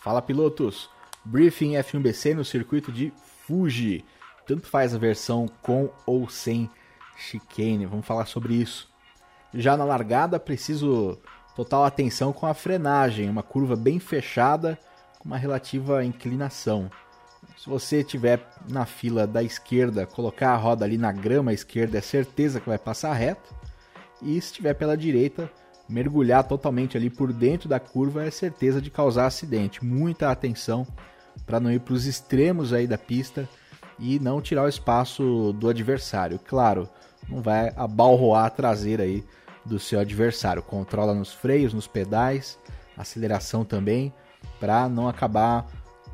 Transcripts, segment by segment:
Fala pilotos! Briefing F1BC no circuito de Fuji. Tanto faz a versão com ou sem chicane. Vamos falar sobre isso. Já na largada, preciso total atenção com a frenagem, uma curva bem fechada com uma relativa inclinação. Se você estiver na fila da esquerda, colocar a roda ali na grama esquerda, é certeza que vai passar reto. E se estiver pela direita, mergulhar totalmente ali por dentro da curva é certeza de causar acidente. Muita atenção para não ir para os extremos aí da pista e não tirar o espaço do adversário. Claro, não vai abalroar a traseira aí do seu adversário. Controla nos freios, nos pedais, aceleração também, para não acabar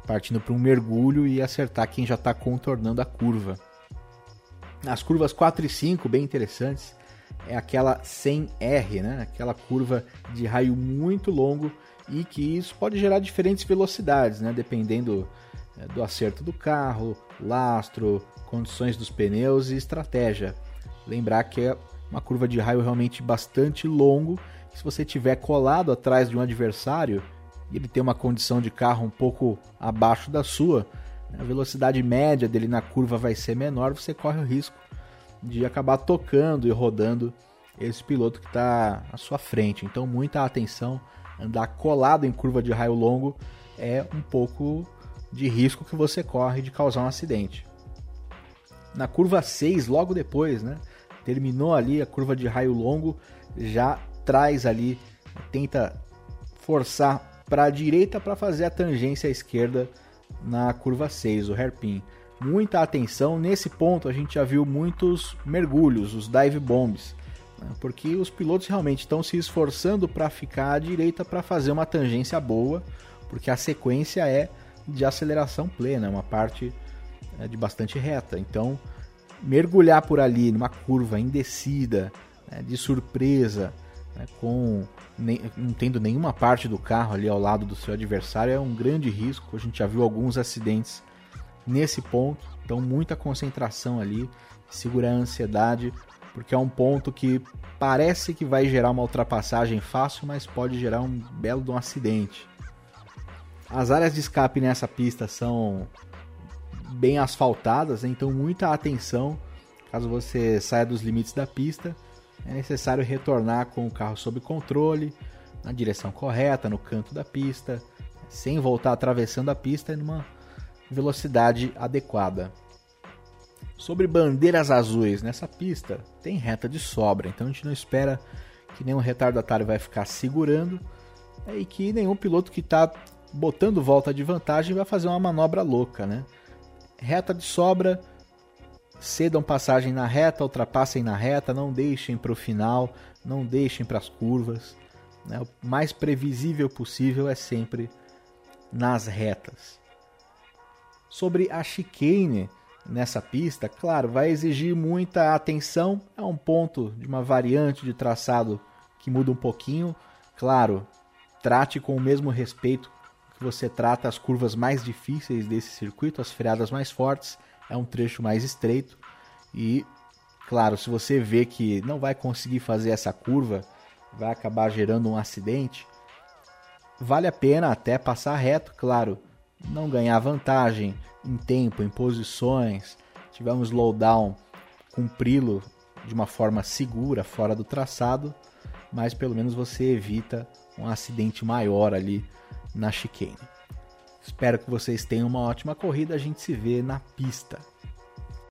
partindo para um mergulho e acertar quem já está contornando a curva. As curvas 4 e 5, bem interessantes é aquela 100R, né? aquela curva de raio muito longo e que isso pode gerar diferentes velocidades, né? dependendo é, do acerto do carro, lastro, condições dos pneus e estratégia. Lembrar que é uma curva de raio realmente bastante longo. Se você tiver colado atrás de um adversário e ele tem uma condição de carro um pouco abaixo da sua, a velocidade média dele na curva vai ser menor, você corre o risco de acabar tocando e rodando esse piloto que está à sua frente. Então, muita atenção. Andar colado em curva de raio longo é um pouco de risco que você corre de causar um acidente. Na curva 6, logo depois, né, terminou ali a curva de raio longo, já traz ali, tenta forçar para a direita para fazer a tangência à esquerda na curva 6, o hairpin muita atenção. Nesse ponto a gente já viu muitos mergulhos, os dive bombs, né? porque os pilotos realmente estão se esforçando para ficar à direita para fazer uma tangência boa, porque a sequência é de aceleração plena, uma parte é, de bastante reta. Então, mergulhar por ali numa curva indecida, né, de surpresa, né, com nem, não tendo nenhuma parte do carro ali ao lado do seu adversário, é um grande risco. A gente já viu alguns acidentes nesse ponto. Então, muita concentração ali, segurar a ansiedade, porque é um ponto que parece que vai gerar uma ultrapassagem fácil, mas pode gerar um belo de um acidente. As áreas de escape nessa pista são bem asfaltadas, né? então muita atenção caso você saia dos limites da pista. É necessário retornar com o carro sob controle, na direção correta, no canto da pista, sem voltar atravessando a pista numa velocidade adequada. Sobre bandeiras azuis nessa pista, tem reta de sobra, então a gente não espera que nenhum retardatário vai ficar segurando e que nenhum piloto que está botando volta de vantagem vai fazer uma manobra louca, né? Reta de sobra, cedam passagem na reta, ultrapassem na reta, não deixem para o final, não deixem para as curvas. Né? O mais previsível possível é sempre nas retas. Sobre a chicane nessa pista, claro, vai exigir muita atenção. É um ponto de uma variante de traçado que muda um pouquinho. Claro, trate com o mesmo respeito que você trata as curvas mais difíceis desse circuito, as freadas mais fortes. É um trecho mais estreito e, claro, se você vê que não vai conseguir fazer essa curva, vai acabar gerando um acidente, vale a pena até passar reto, claro não ganhar vantagem em tempo, em posições, tiver um slowdown, cumpri-lo de uma forma segura, fora do traçado, mas pelo menos você evita um acidente maior ali na chicane. Espero que vocês tenham uma ótima corrida, a gente se vê na pista.